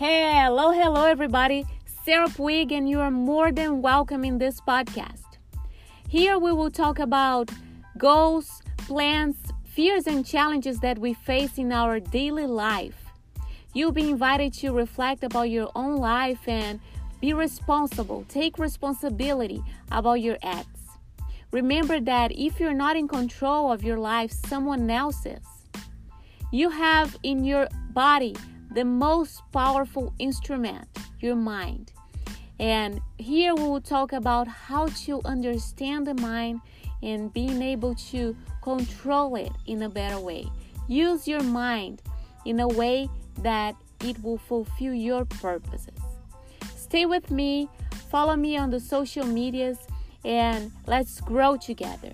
Hello, hello, everybody. Sarah Puig, and you are more than welcome in this podcast. Here we will talk about goals, plans, fears, and challenges that we face in our daily life. You'll be invited to reflect about your own life and be responsible. Take responsibility about your acts. Remember that if you're not in control of your life, someone else is. You have in your body the most powerful instrument, your mind. And here we will talk about how to understand the mind and being able to control it in a better way. Use your mind in a way that it will fulfill your purposes. Stay with me, follow me on the social medias, and let's grow together.